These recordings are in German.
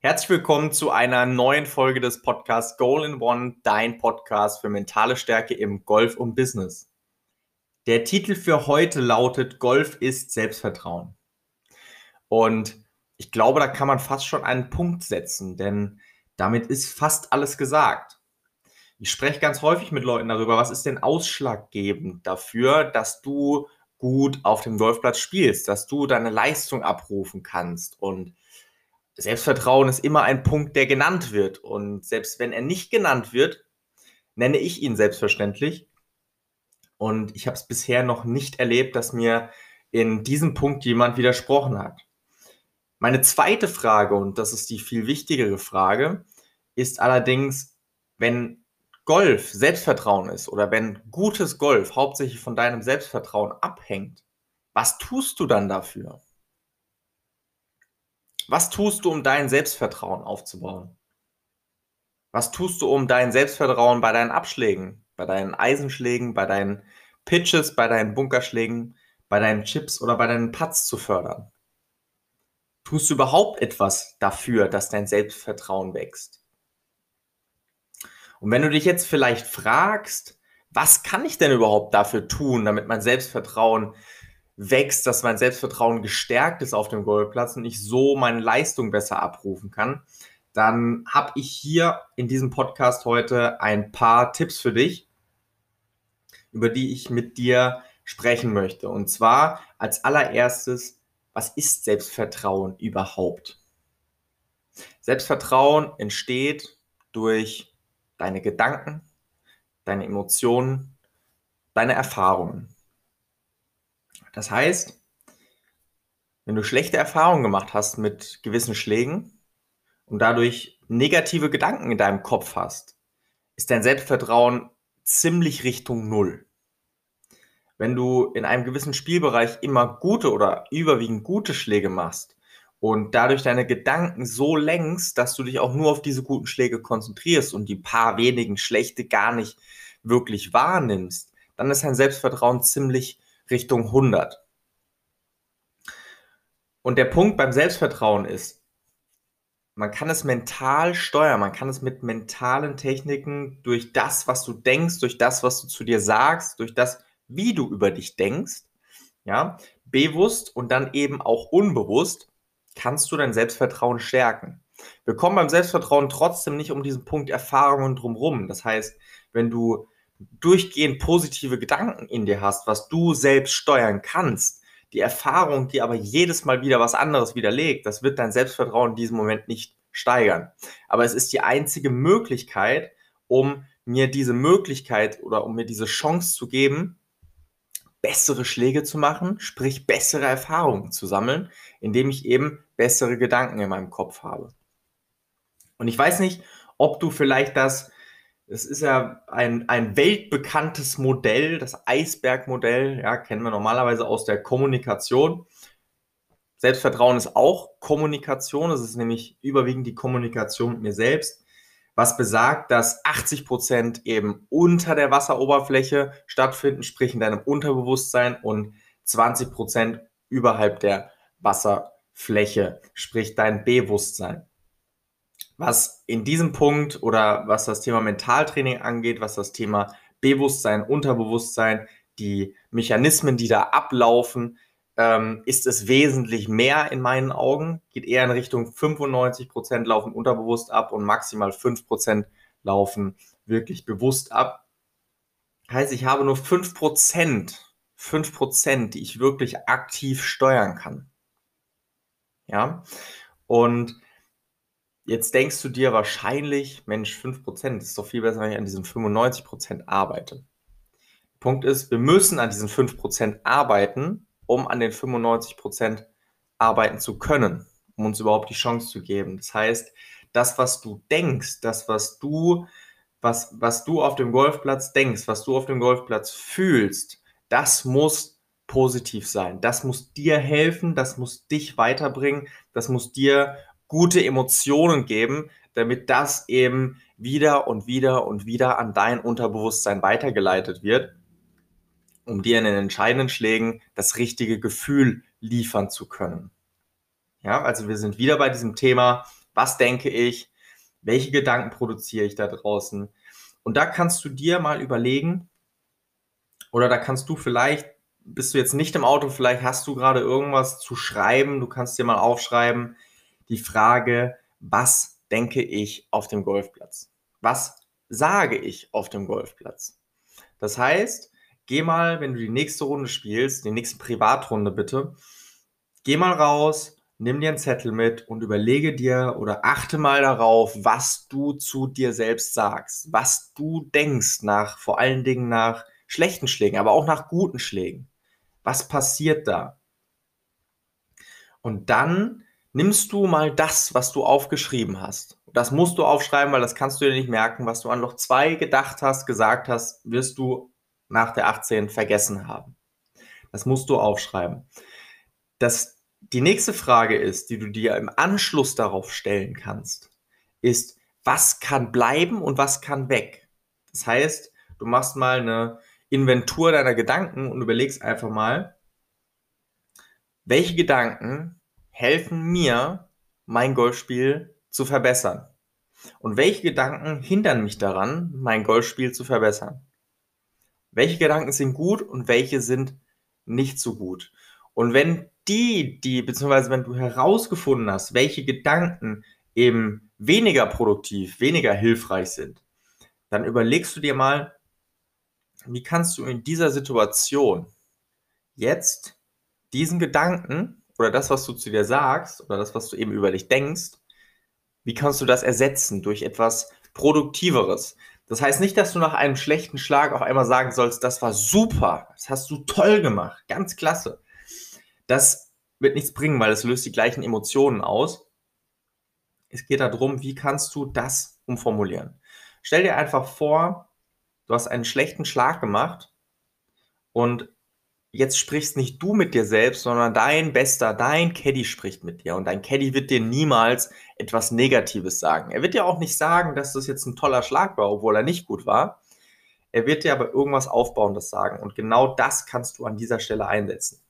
Herzlich willkommen zu einer neuen Folge des Podcasts Goal in One, dein Podcast für mentale Stärke im Golf und Business. Der Titel für heute lautet Golf ist Selbstvertrauen. Und ich glaube, da kann man fast schon einen Punkt setzen, denn damit ist fast alles gesagt. Ich spreche ganz häufig mit Leuten darüber, was ist denn ausschlaggebend dafür, dass du gut auf dem Golfplatz spielst, dass du deine Leistung abrufen kannst und Selbstvertrauen ist immer ein Punkt, der genannt wird. Und selbst wenn er nicht genannt wird, nenne ich ihn selbstverständlich. Und ich habe es bisher noch nicht erlebt, dass mir in diesem Punkt jemand widersprochen hat. Meine zweite Frage, und das ist die viel wichtigere Frage, ist allerdings, wenn Golf Selbstvertrauen ist oder wenn gutes Golf hauptsächlich von deinem Selbstvertrauen abhängt, was tust du dann dafür? Was tust du, um dein Selbstvertrauen aufzubauen? Was tust du, um dein Selbstvertrauen bei deinen Abschlägen, bei deinen Eisenschlägen, bei deinen Pitches, bei deinen Bunkerschlägen, bei deinen Chips oder bei deinen Putts zu fördern? Tust du überhaupt etwas dafür, dass dein Selbstvertrauen wächst? Und wenn du dich jetzt vielleicht fragst, was kann ich denn überhaupt dafür tun, damit mein Selbstvertrauen wächst, dass mein Selbstvertrauen gestärkt ist auf dem Golfplatz und ich so meine Leistung besser abrufen kann, dann habe ich hier in diesem Podcast heute ein paar Tipps für dich, über die ich mit dir sprechen möchte. Und zwar als allererstes, was ist Selbstvertrauen überhaupt? Selbstvertrauen entsteht durch deine Gedanken, deine Emotionen, deine Erfahrungen. Das heißt, wenn du schlechte Erfahrungen gemacht hast mit gewissen Schlägen und dadurch negative Gedanken in deinem Kopf hast, ist dein Selbstvertrauen ziemlich Richtung Null. Wenn du in einem gewissen Spielbereich immer gute oder überwiegend gute Schläge machst und dadurch deine Gedanken so lenkst, dass du dich auch nur auf diese guten Schläge konzentrierst und die paar wenigen schlechte gar nicht wirklich wahrnimmst, dann ist dein Selbstvertrauen ziemlich Richtung 100. Und der Punkt beim Selbstvertrauen ist, man kann es mental steuern, man kann es mit mentalen Techniken durch das, was du denkst, durch das, was du zu dir sagst, durch das, wie du über dich denkst, ja, bewusst und dann eben auch unbewusst, kannst du dein Selbstvertrauen stärken. Wir kommen beim Selbstvertrauen trotzdem nicht um diesen Punkt Erfahrungen drumherum. Das heißt, wenn du durchgehend positive Gedanken in dir hast, was du selbst steuern kannst, die Erfahrung, die aber jedes Mal wieder was anderes widerlegt, das wird dein Selbstvertrauen in diesem Moment nicht steigern. Aber es ist die einzige Möglichkeit, um mir diese Möglichkeit oder um mir diese Chance zu geben, bessere Schläge zu machen, sprich bessere Erfahrungen zu sammeln, indem ich eben bessere Gedanken in meinem Kopf habe. Und ich weiß nicht, ob du vielleicht das es ist ja ein, ein weltbekanntes Modell, das Eisbergmodell, ja, kennen wir normalerweise aus der Kommunikation. Selbstvertrauen ist auch Kommunikation, es ist nämlich überwiegend die Kommunikation mit mir selbst, was besagt, dass 80 Prozent eben unter der Wasseroberfläche stattfinden, sprich in deinem Unterbewusstsein und 20 Prozent überhalb der Wasserfläche, sprich dein Bewusstsein was in diesem Punkt oder was das Thema Mentaltraining angeht, was das Thema Bewusstsein, Unterbewusstsein, die Mechanismen, die da ablaufen, ähm, ist es wesentlich mehr in meinen Augen. Geht eher in Richtung 95 Prozent laufen unterbewusst ab und maximal 5% laufen wirklich bewusst ab. Heißt, ich habe nur 5%, 5%, die ich wirklich aktiv steuern kann. Ja, und Jetzt denkst du dir wahrscheinlich, Mensch, 5% ist doch viel besser, wenn ich an diesen 95% arbeite. Punkt ist, wir müssen an diesen 5% arbeiten, um an den 95% arbeiten zu können, um uns überhaupt die Chance zu geben. Das heißt, das, was du denkst, das, was du, was, was du auf dem Golfplatz denkst, was du auf dem Golfplatz fühlst, das muss positiv sein. Das muss dir helfen, das muss dich weiterbringen, das muss dir gute Emotionen geben, damit das eben wieder und wieder und wieder an dein Unterbewusstsein weitergeleitet wird, um dir in den entscheidenden Schlägen das richtige Gefühl liefern zu können. Ja, also wir sind wieder bei diesem Thema, Was denke ich? Welche Gedanken produziere ich da draußen? Und da kannst du dir mal überlegen, oder da kannst du vielleicht, bist du jetzt nicht im Auto, vielleicht hast du gerade irgendwas zu schreiben, du kannst dir mal aufschreiben, die Frage, was denke ich auf dem Golfplatz? Was sage ich auf dem Golfplatz? Das heißt, geh mal, wenn du die nächste Runde spielst, die nächste Privatrunde bitte, geh mal raus, nimm dir einen Zettel mit und überlege dir oder achte mal darauf, was du zu dir selbst sagst, was du denkst nach, vor allen Dingen nach schlechten Schlägen, aber auch nach guten Schlägen. Was passiert da? Und dann nimmst du mal das, was du aufgeschrieben hast. Das musst du aufschreiben, weil das kannst du dir nicht merken. Was du an Loch 2 gedacht hast, gesagt hast, wirst du nach der 18 vergessen haben. Das musst du aufschreiben. Das, die nächste Frage ist, die du dir im Anschluss darauf stellen kannst, ist, was kann bleiben und was kann weg? Das heißt, du machst mal eine Inventur deiner Gedanken und überlegst einfach mal, welche Gedanken helfen mir, mein Golfspiel zu verbessern? Und welche Gedanken hindern mich daran, mein Golfspiel zu verbessern? Welche Gedanken sind gut und welche sind nicht so gut? Und wenn die, die, beziehungsweise wenn du herausgefunden hast, welche Gedanken eben weniger produktiv, weniger hilfreich sind, dann überlegst du dir mal, wie kannst du in dieser Situation jetzt diesen Gedanken oder das, was du zu dir sagst oder das, was du eben über dich denkst, wie kannst du das ersetzen durch etwas Produktiveres? Das heißt nicht, dass du nach einem schlechten Schlag auf einmal sagen sollst, das war super, das hast du toll gemacht, ganz klasse. Das wird nichts bringen, weil es löst die gleichen Emotionen aus. Es geht darum, wie kannst du das umformulieren. Stell dir einfach vor, du hast einen schlechten Schlag gemacht und jetzt sprichst nicht du mit dir selbst, sondern dein Bester, dein Caddy spricht mit dir. Und dein Caddy wird dir niemals etwas Negatives sagen. Er wird dir auch nicht sagen, dass das jetzt ein toller Schlag war, obwohl er nicht gut war. Er wird dir aber irgendwas Aufbauendes sagen. Und genau das kannst du an dieser Stelle einsetzen.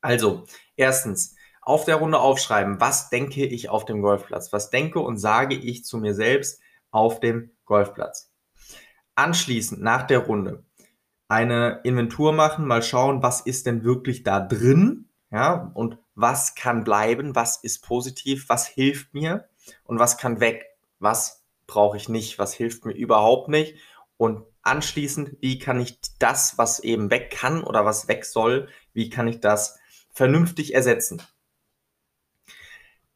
Also, erstens, auf der Runde aufschreiben, was denke ich auf dem Golfplatz? Was denke und sage ich zu mir selbst auf dem Golfplatz? Anschließend, nach der Runde, eine Inventur machen, mal schauen, was ist denn wirklich da drin, ja, und was kann bleiben, was ist positiv, was hilft mir und was kann weg, was brauche ich nicht, was hilft mir überhaupt nicht und anschließend, wie kann ich das, was eben weg kann oder was weg soll, wie kann ich das vernünftig ersetzen.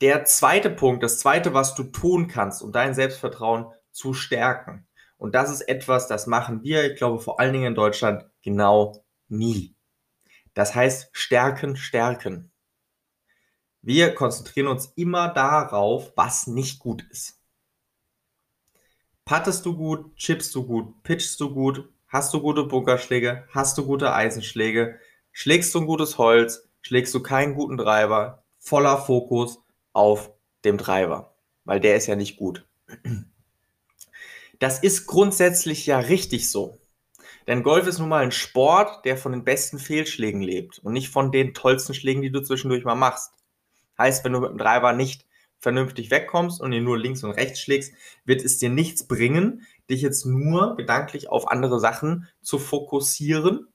Der zweite Punkt, das zweite, was du tun kannst, um dein Selbstvertrauen zu stärken, und das ist etwas, das machen wir, ich glaube vor allen Dingen in Deutschland, genau nie. Das heißt, stärken, stärken. Wir konzentrieren uns immer darauf, was nicht gut ist. Pattest du gut, chippst du gut, pitchst du gut, hast du gute Bunkerschläge, hast du gute Eisenschläge, schlägst du ein gutes Holz, schlägst du keinen guten Treiber, voller Fokus auf dem Treiber, weil der ist ja nicht gut. Das ist grundsätzlich ja richtig so. Denn Golf ist nun mal ein Sport, der von den besten Fehlschlägen lebt und nicht von den tollsten Schlägen, die du zwischendurch mal machst. Heißt, wenn du mit dem Driver nicht vernünftig wegkommst und ihn nur links und rechts schlägst, wird es dir nichts bringen, dich jetzt nur gedanklich auf andere Sachen zu fokussieren.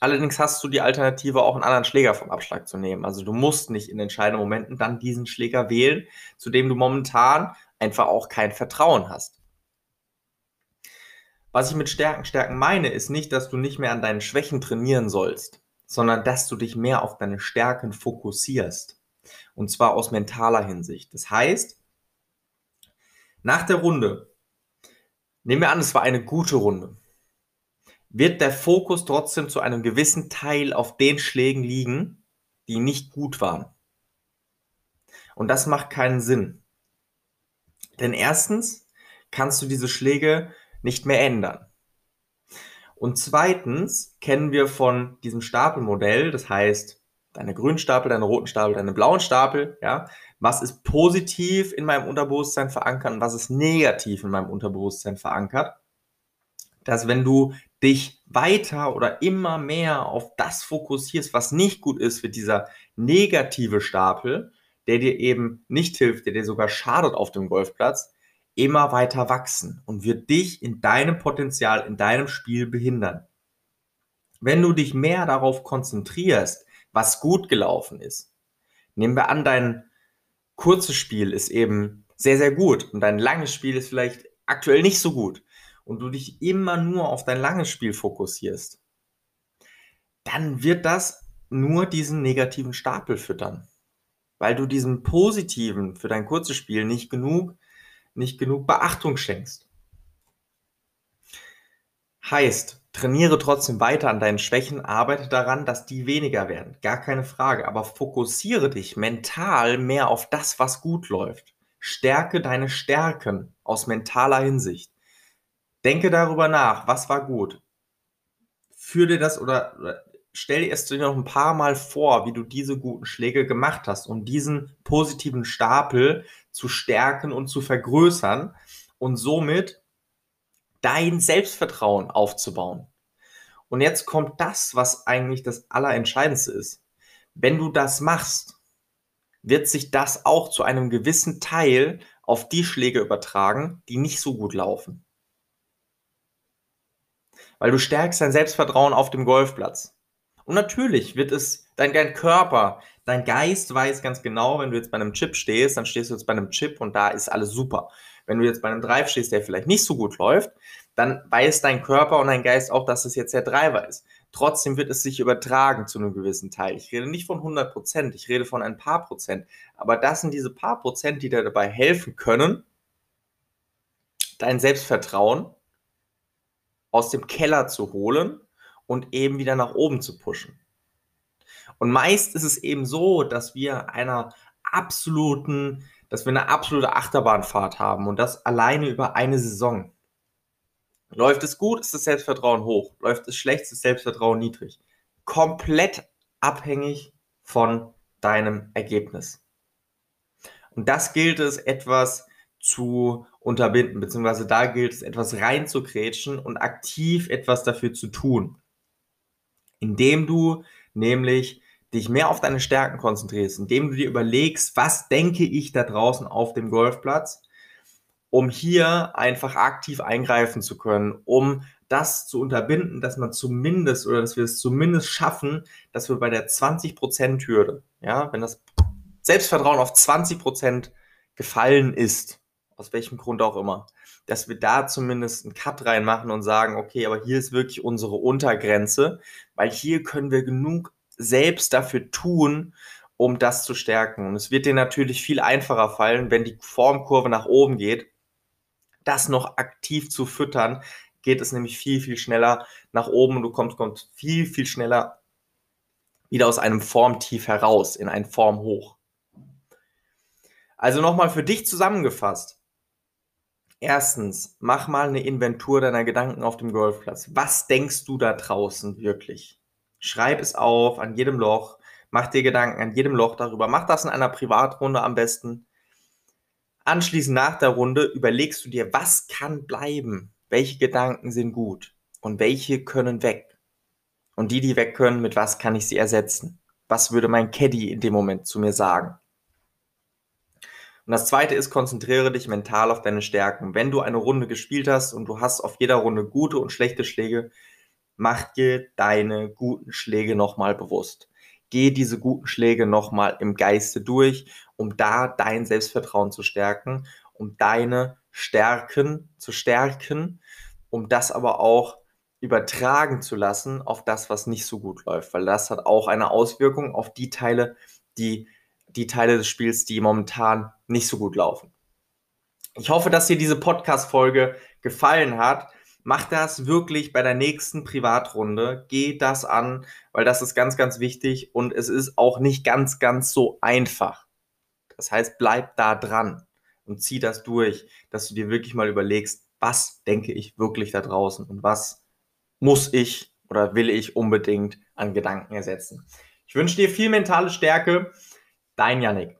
Allerdings hast du die Alternative, auch einen anderen Schläger vom Abschlag zu nehmen. Also du musst nicht in entscheidenden Momenten dann diesen Schläger wählen, zu dem du momentan einfach auch kein Vertrauen hast. Was ich mit Stärken, Stärken meine, ist nicht, dass du nicht mehr an deinen Schwächen trainieren sollst, sondern dass du dich mehr auf deine Stärken fokussierst. Und zwar aus mentaler Hinsicht. Das heißt, nach der Runde, nehmen wir an, es war eine gute Runde, wird der Fokus trotzdem zu einem gewissen Teil auf den Schlägen liegen, die nicht gut waren. Und das macht keinen Sinn. Denn erstens kannst du diese Schläge nicht mehr ändern. Und zweitens kennen wir von diesem Stapelmodell, das heißt, deine grünen Stapel, deine roten Stapel, deine blauen Stapel, ja, was ist positiv in meinem Unterbewusstsein verankert und was ist negativ in meinem Unterbewusstsein verankert, dass wenn du dich weiter oder immer mehr auf das fokussierst, was nicht gut ist, wird dieser negative Stapel der dir eben nicht hilft, der dir sogar schadet auf dem Golfplatz, immer weiter wachsen und wird dich in deinem Potenzial, in deinem Spiel behindern. Wenn du dich mehr darauf konzentrierst, was gut gelaufen ist, nehmen wir an, dein kurzes Spiel ist eben sehr, sehr gut und dein langes Spiel ist vielleicht aktuell nicht so gut und du dich immer nur auf dein langes Spiel fokussierst, dann wird das nur diesen negativen Stapel füttern. Weil du diesem positiven für dein kurzes Spiel nicht genug, nicht genug Beachtung schenkst. Heißt, trainiere trotzdem weiter an deinen Schwächen, arbeite daran, dass die weniger werden. Gar keine Frage. Aber fokussiere dich mental mehr auf das, was gut läuft. Stärke deine Stärken aus mentaler Hinsicht. Denke darüber nach, was war gut. Führ dir das oder stell dir erst noch ein paar Mal vor, wie du diese guten Schläge gemacht hast, um diesen positiven Stapel zu stärken und zu vergrößern und somit dein Selbstvertrauen aufzubauen. Und jetzt kommt das, was eigentlich das Allerentscheidendste ist. Wenn du das machst, wird sich das auch zu einem gewissen Teil auf die Schläge übertragen, die nicht so gut laufen. Weil du stärkst dein Selbstvertrauen auf dem Golfplatz. Und natürlich wird es dein, dein Körper, dein Geist weiß ganz genau, wenn du jetzt bei einem Chip stehst, dann stehst du jetzt bei einem Chip und da ist alles super. Wenn du jetzt bei einem Drive stehst, der vielleicht nicht so gut läuft, dann weiß dein Körper und dein Geist auch, dass es jetzt der Driver ist. Trotzdem wird es sich übertragen zu einem gewissen Teil. Ich rede nicht von 100 Prozent, ich rede von ein paar Prozent. Aber das sind diese paar Prozent, die dir dabei helfen können, dein Selbstvertrauen aus dem Keller zu holen und eben wieder nach oben zu pushen. Und meist ist es eben so, dass wir einer absoluten, dass wir eine absolute Achterbahnfahrt haben und das alleine über eine Saison. Läuft es gut, ist das Selbstvertrauen hoch. Läuft es schlecht, ist das Selbstvertrauen niedrig. Komplett abhängig von deinem Ergebnis. Und das gilt es etwas zu unterbinden, beziehungsweise da gilt es etwas reinzukrätschen und aktiv etwas dafür zu tun indem du nämlich dich mehr auf deine Stärken konzentrierst, indem du dir überlegst, was denke ich da draußen auf dem Golfplatz, um hier einfach aktiv eingreifen zu können, um das zu unterbinden, dass man zumindest oder dass wir es zumindest schaffen, dass wir bei der 20% Hürde, ja, wenn das Selbstvertrauen auf 20% gefallen ist, aus welchem Grund auch immer, dass wir da zumindest einen Cut reinmachen und sagen, okay, aber hier ist wirklich unsere Untergrenze, weil hier können wir genug selbst dafür tun, um das zu stärken. Und es wird dir natürlich viel einfacher fallen, wenn die Formkurve nach oben geht, das noch aktiv zu füttern, geht es nämlich viel, viel schneller nach oben und du kommst, kommst viel, viel schneller wieder aus einem Formtief heraus in ein Formhoch. Also nochmal für dich zusammengefasst. Erstens, mach mal eine Inventur deiner Gedanken auf dem Golfplatz. Was denkst du da draußen wirklich? Schreib es auf an jedem Loch. Mach dir Gedanken an jedem Loch darüber. Mach das in einer Privatrunde am besten. Anschließend nach der Runde überlegst du dir, was kann bleiben? Welche Gedanken sind gut? Und welche können weg? Und die, die weg können, mit was kann ich sie ersetzen? Was würde mein Caddy in dem Moment zu mir sagen? Und das zweite ist, konzentriere dich mental auf deine Stärken. Wenn du eine Runde gespielt hast und du hast auf jeder Runde gute und schlechte Schläge, mach dir deine guten Schläge nochmal bewusst. Geh diese guten Schläge nochmal im Geiste durch, um da dein Selbstvertrauen zu stärken, um deine Stärken zu stärken, um das aber auch übertragen zu lassen auf das, was nicht so gut läuft, weil das hat auch eine Auswirkung auf die Teile, die die Teile des Spiels, die momentan nicht so gut laufen. Ich hoffe, dass dir diese Podcast-Folge gefallen hat. Mach das wirklich bei der nächsten Privatrunde. Geh das an, weil das ist ganz, ganz wichtig und es ist auch nicht ganz, ganz so einfach. Das heißt, bleib da dran und zieh das durch, dass du dir wirklich mal überlegst, was denke ich wirklich da draußen und was muss ich oder will ich unbedingt an Gedanken ersetzen. Ich wünsche dir viel mentale Stärke. Dein Yannick.